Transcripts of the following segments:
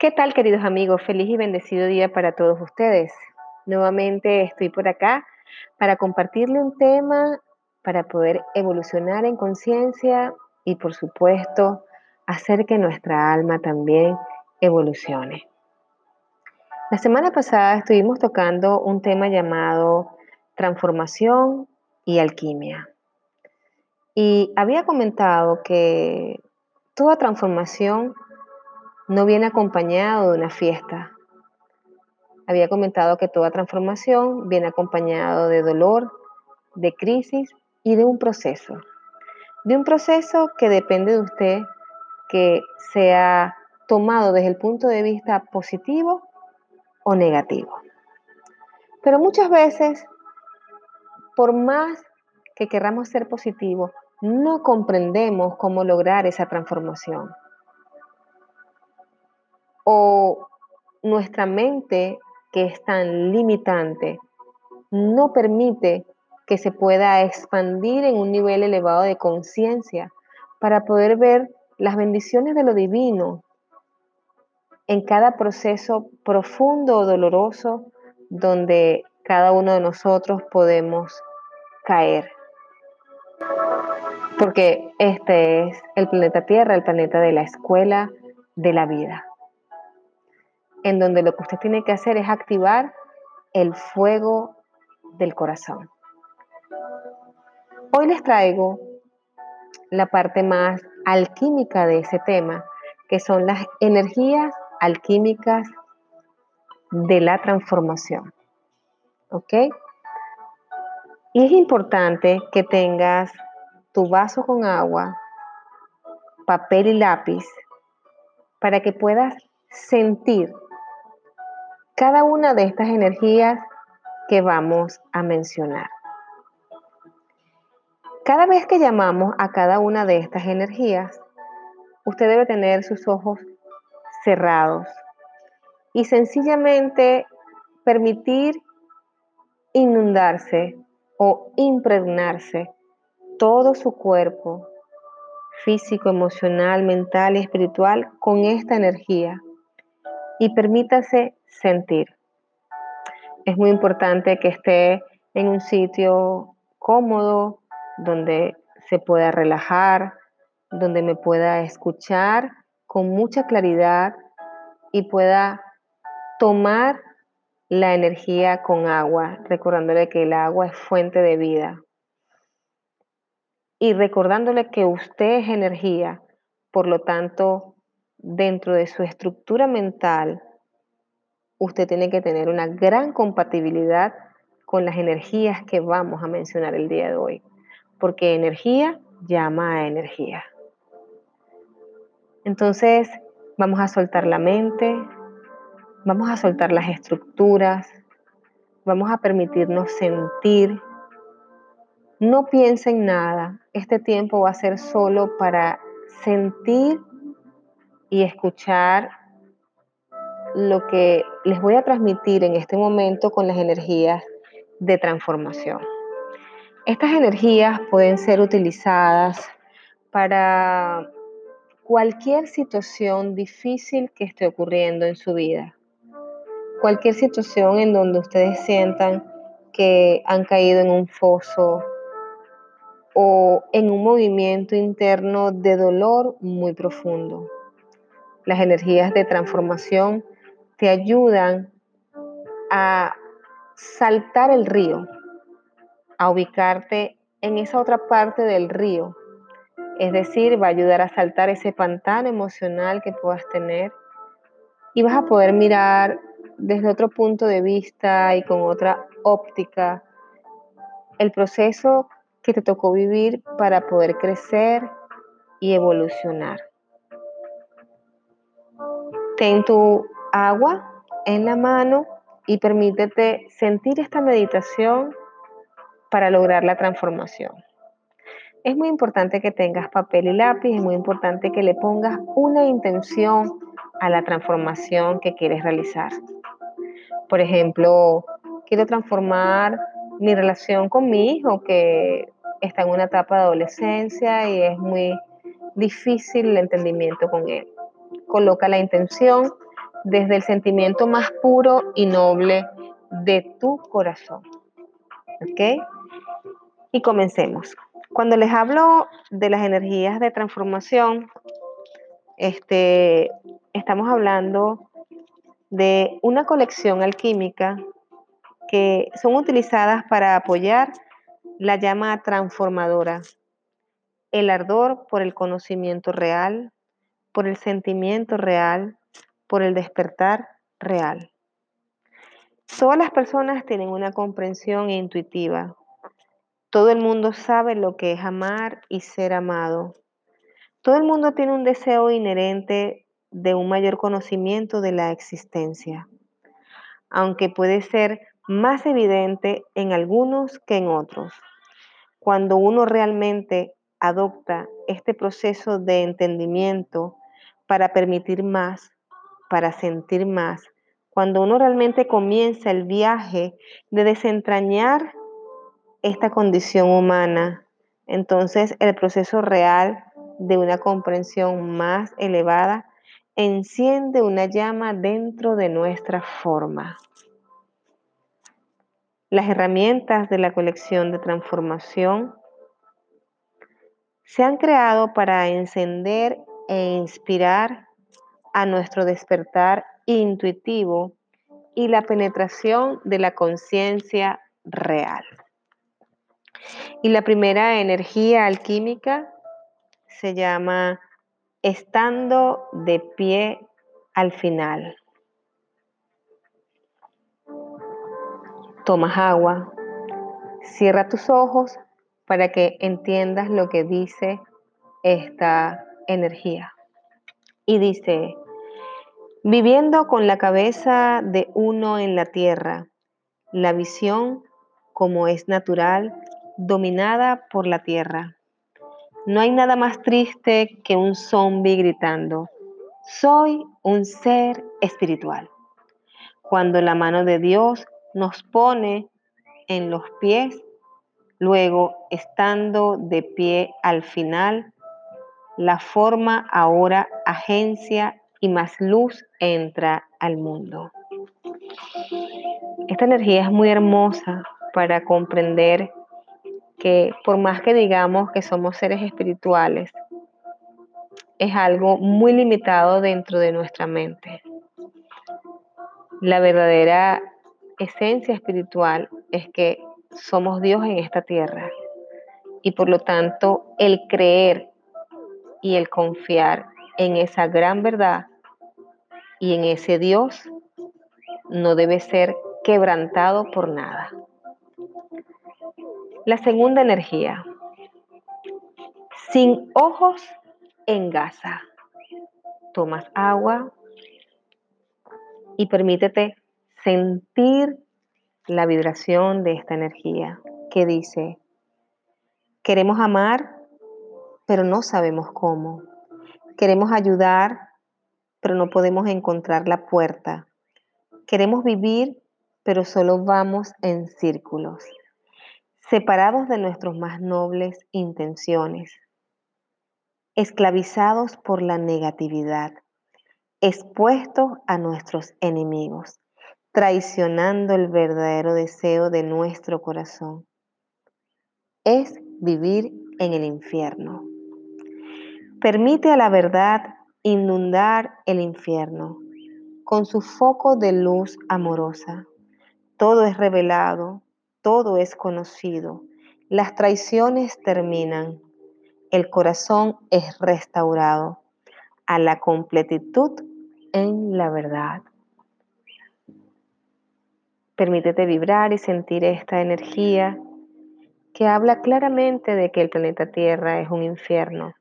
¿Qué tal, queridos amigos? Feliz y bendecido día para todos ustedes. Nuevamente estoy por acá para compartirle un tema para poder evolucionar en conciencia y, por supuesto, hacer que nuestra alma también evolucione. La semana pasada estuvimos tocando un tema llamado transformación y alquimia. Y había comentado que toda transformación no viene acompañado de una fiesta. Había comentado que toda transformación viene acompañado de dolor, de crisis y de un proceso. De un proceso que depende de usted que sea tomado desde el punto de vista positivo o negativo. Pero muchas veces, por más que queramos ser positivos, no comprendemos cómo lograr esa transformación o nuestra mente, que es tan limitante, no permite que se pueda expandir en un nivel elevado de conciencia para poder ver las bendiciones de lo divino en cada proceso profundo o doloroso donde cada uno de nosotros podemos caer. Porque este es el planeta Tierra, el planeta de la escuela de la vida en donde lo que usted tiene que hacer es activar el fuego del corazón. Hoy les traigo la parte más alquímica de ese tema, que son las energías alquímicas de la transformación. ¿Ok? Y es importante que tengas tu vaso con agua, papel y lápiz, para que puedas sentir cada una de estas energías que vamos a mencionar. Cada vez que llamamos a cada una de estas energías, usted debe tener sus ojos cerrados y sencillamente permitir inundarse o impregnarse todo su cuerpo físico, emocional, mental y espiritual con esta energía y permítase sentir. Es muy importante que esté en un sitio cómodo, donde se pueda relajar, donde me pueda escuchar con mucha claridad y pueda tomar la energía con agua, recordándole que el agua es fuente de vida. Y recordándole que usted es energía, por lo tanto, dentro de su estructura mental, usted tiene que tener una gran compatibilidad con las energías que vamos a mencionar el día de hoy, porque energía llama a energía. Entonces, vamos a soltar la mente, vamos a soltar las estructuras, vamos a permitirnos sentir. No piensen nada, este tiempo va a ser solo para sentir y escuchar lo que les voy a transmitir en este momento con las energías de transformación. Estas energías pueden ser utilizadas para cualquier situación difícil que esté ocurriendo en su vida. Cualquier situación en donde ustedes sientan que han caído en un foso o en un movimiento interno de dolor muy profundo. Las energías de transformación te ayudan a saltar el río, a ubicarte en esa otra parte del río. Es decir, va a ayudar a saltar ese pantano emocional que puedas tener y vas a poder mirar desde otro punto de vista y con otra óptica el proceso que te tocó vivir para poder crecer y evolucionar. Ten tu agua en la mano y permítete sentir esta meditación para lograr la transformación. Es muy importante que tengas papel y lápiz, es muy importante que le pongas una intención a la transformación que quieres realizar. Por ejemplo, quiero transformar mi relación con mi hijo que está en una etapa de adolescencia y es muy difícil el entendimiento con él. Coloca la intención desde el sentimiento más puro y noble de tu corazón. ¿Ok? Y comencemos. Cuando les hablo de las energías de transformación, este, estamos hablando de una colección alquímica que son utilizadas para apoyar la llama transformadora, el ardor por el conocimiento real, por el sentimiento real, por el despertar real. Todas las personas tienen una comprensión intuitiva. Todo el mundo sabe lo que es amar y ser amado. Todo el mundo tiene un deseo inherente de un mayor conocimiento de la existencia, aunque puede ser más evidente en algunos que en otros. Cuando uno realmente adopta este proceso de entendimiento para permitir más, para sentir más, cuando uno realmente comienza el viaje de desentrañar esta condición humana, entonces el proceso real de una comprensión más elevada enciende una llama dentro de nuestra forma. Las herramientas de la colección de transformación se han creado para encender e inspirar a nuestro despertar intuitivo y la penetración de la conciencia real. Y la primera energía alquímica se llama estando de pie al final. tomas agua, cierra tus ojos para que entiendas lo que dice esta energía. Y dice, viviendo con la cabeza de uno en la tierra, la visión, como es natural, dominada por la tierra. No hay nada más triste que un zombi gritando, soy un ser espiritual. Cuando la mano de Dios nos pone en los pies, luego estando de pie al final, la forma ahora agencia y más luz entra al mundo. Esta energía es muy hermosa para comprender que por más que digamos que somos seres espirituales, es algo muy limitado dentro de nuestra mente. La verdadera esencia espiritual es que somos Dios en esta tierra y por lo tanto el creer y el confiar en esa gran verdad y en ese Dios no debe ser quebrantado por nada. La segunda energía, sin ojos en gasa. Tomas agua y permítete sentir la vibración de esta energía que dice, queremos amar, pero no sabemos cómo. Queremos ayudar, pero no podemos encontrar la puerta. Queremos vivir, pero solo vamos en círculos, separados de nuestras más nobles intenciones, esclavizados por la negatividad, expuestos a nuestros enemigos traicionando el verdadero deseo de nuestro corazón. Es vivir en el infierno. Permite a la verdad inundar el infierno con su foco de luz amorosa. Todo es revelado, todo es conocido, las traiciones terminan, el corazón es restaurado a la completitud en la verdad. Permítete vibrar y sentir esta energía que habla claramente de que el planeta Tierra es un infierno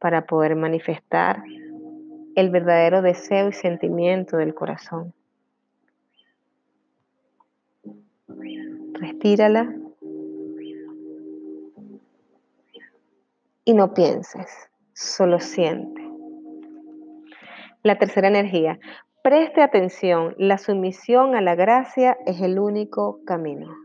para poder manifestar el verdadero deseo y sentimiento del corazón. Respírala y no pienses, solo siente. La tercera energía, Preste atención, la sumisión a la gracia es el único camino.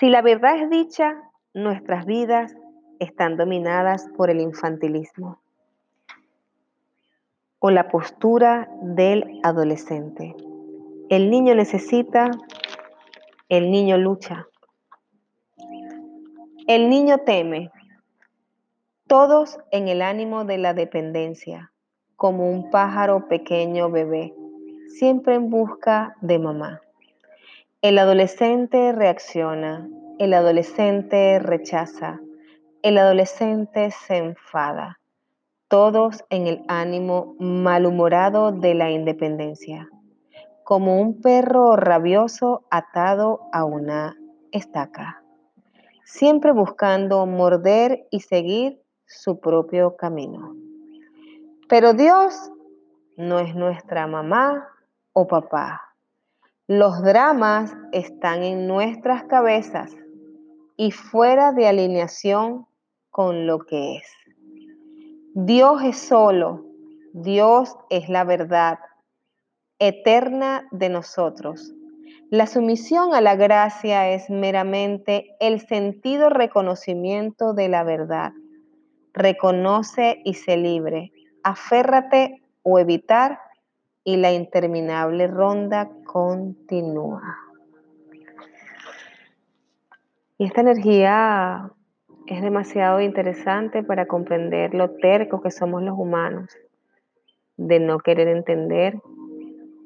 Si la verdad es dicha, nuestras vidas están dominadas por el infantilismo. o la postura del adolescente. El niño necesita, el niño lucha, el niño teme, todos en el ánimo de la dependencia, como un pájaro pequeño bebé, siempre en busca de mamá. El adolescente reacciona, el adolescente rechaza, el adolescente se enfada, todos en el ánimo malhumorado de la independencia, como un perro rabioso atado a una estaca, siempre buscando morder y seguir su propio camino. Pero Dios no es nuestra mamá o papá. Los dramas están en nuestras cabezas y fuera de alineación con lo que es. Dios es solo, Dios es la verdad eterna de nosotros. La sumisión a la gracia es meramente el sentido reconocimiento de la verdad. Reconoce y se libre. Aférrate o evitar y la interminable ronda continúa. Y esta energía es demasiado interesante para comprender lo terco que somos los humanos, de no querer entender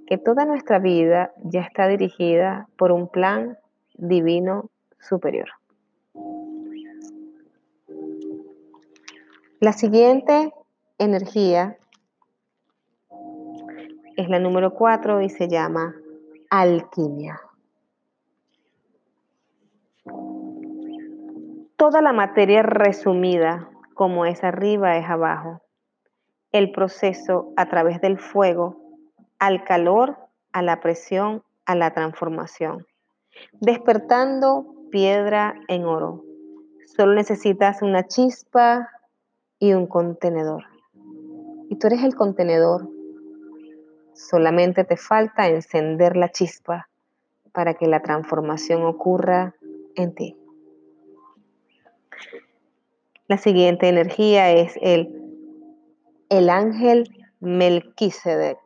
que toda nuestra vida ya está dirigida por un plan divino superior. La siguiente energía es la número 4 y se llama alquimia. Toda la materia resumida, como es arriba, es abajo. El proceso a través del fuego, al calor, a la presión, a la transformación. Despertando piedra en oro. Solo necesitas una chispa y un contenedor. Y tú eres el contenedor Solamente te falta encender la chispa para que la transformación ocurra en ti. La siguiente energía es el, el ángel Melquisedec.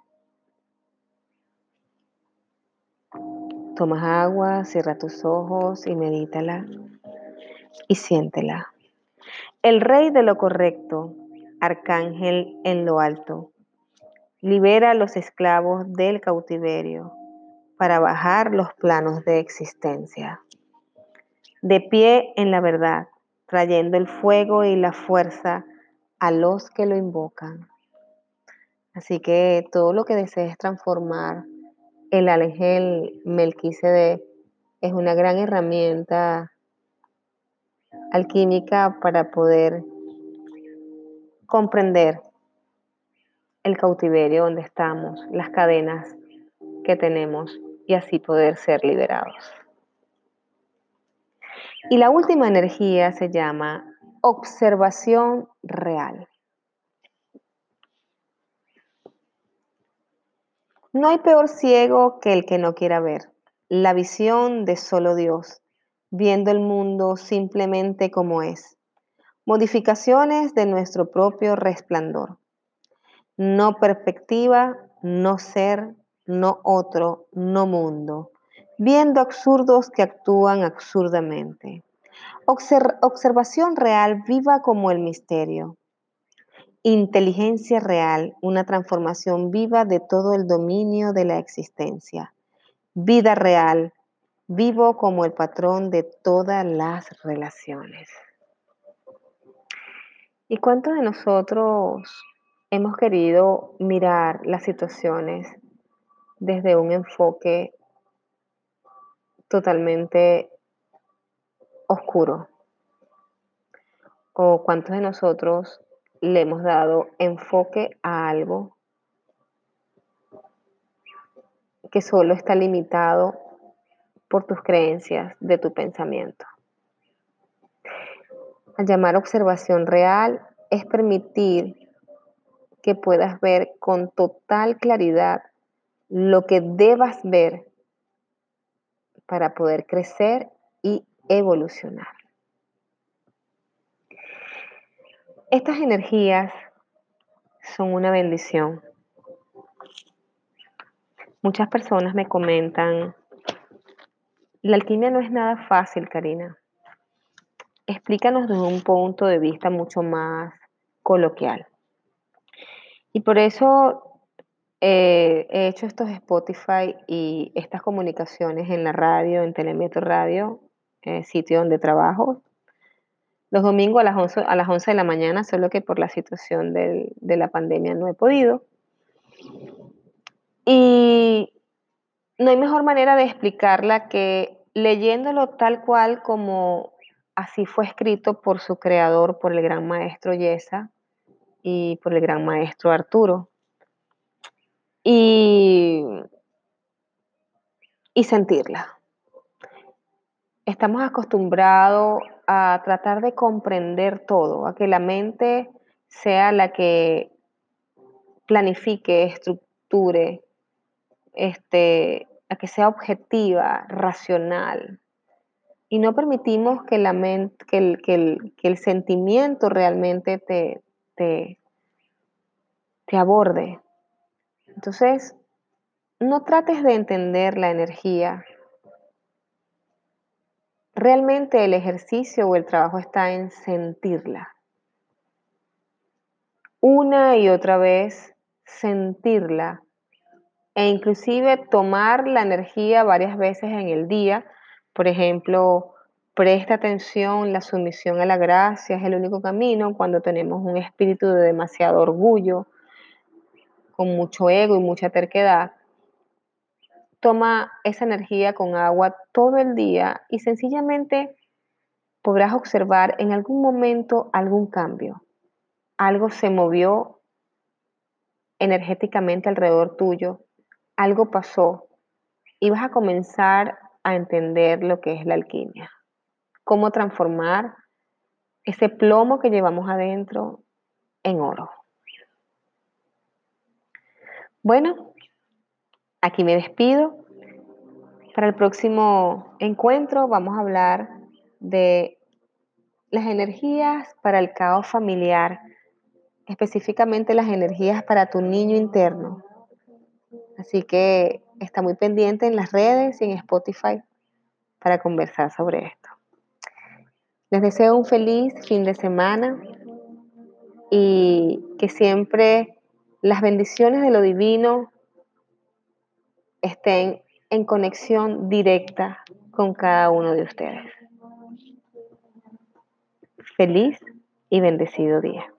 Tomas agua, cierra tus ojos y medítala y siéntela. El rey de lo correcto, arcángel en lo alto, libera a los esclavos del cautiverio para bajar los planos de existencia. De pie en la verdad, trayendo el fuego y la fuerza a los que lo invocan. Así que todo lo que desees transformar, el ángel Melquisede es una gran herramienta alquímica para poder comprender el cautiverio donde estamos, las cadenas que tenemos y así poder ser liberados. Y la última energía se llama observación real. No hay peor ciego que el que no quiera ver. La visión de solo Dios, viendo el mundo simplemente como es. Modificaciones de nuestro propio resplandor no perspectiva, no ser, no otro, no mundo, viendo absurdos que actúan absurdamente. observación real viva como el misterio. Inteligencia real, una transformación viva de todo el dominio de la existencia. Vida real, vivo como el patrón de todas las relaciones. ¿Y cuántos de nosotros hemos querido mirar las situaciones desde un enfoque totalmente oscuro. O cuántos de nosotros le hemos dado enfoque a algo que solo está limitado por tus creencias de tu pensamiento. Al llamar observación real es permitir que puedas ver con total claridad lo que debas ver para poder crecer y evolucionar. Estas energías son una bendición Muchas personas me comentan, la alquimia no es nada fácil, Karina. Explícanos desde un punto de vista mucho más coloquial. Y por eso eh, he hecho estos Spotify y estas comunicaciones en la radio, en Telemetro Radio, eh, sitio donde trabajo, los domingos a las 11, a las 11 de la mañana, solo que por la situación de la pandemia no he podido. Y no hay mejor manera de explicarla que leyéndolo tal cual como así fue escrito por su creador, por el gran maestro Yesa y por el gran maestro Arturo. Y, y sentirla. Estamos acostumbrados a tratar de comprender todo, a que la mente sea la que planifique, estructure, este, a que sea objetiva, racional. Y no permitimos que, la mente, que, el, que, el, que el sentimiento realmente te, te, te aborde. Entonces, no trates de entender la energía, Realmente el ejercicio o el trabajo está en sentirla. Una y otra vez sentirla e inclusive tomar la energía varias veces en el día. Por ejemplo, presta atención, la sumisión a la gracia es el único camino cuando tenemos un espíritu de demasiado orgullo, con mucho ego y mucha terquedad toma esa energía con agua todo el día y sencillamente podrás observar en algún momento algún cambio. Algo se movió energéticamente alrededor tuyo, algo pasó y vas a comenzar a entender lo que es la alquimia. Cómo transformar ese plomo que llevamos adentro en oro. Bueno, Aquí me despido. Para el próximo encuentro vamos a hablar de las energías para el caos familiar, específicamente las energías para tu niño interno. Así que está muy pendiente en las redes y en Spotify para conversar sobre esto. Les deseo un feliz fin de semana y que siempre las bendiciones de lo divino estén en conexión directa con cada uno de ustedes. Feliz y bendecido día.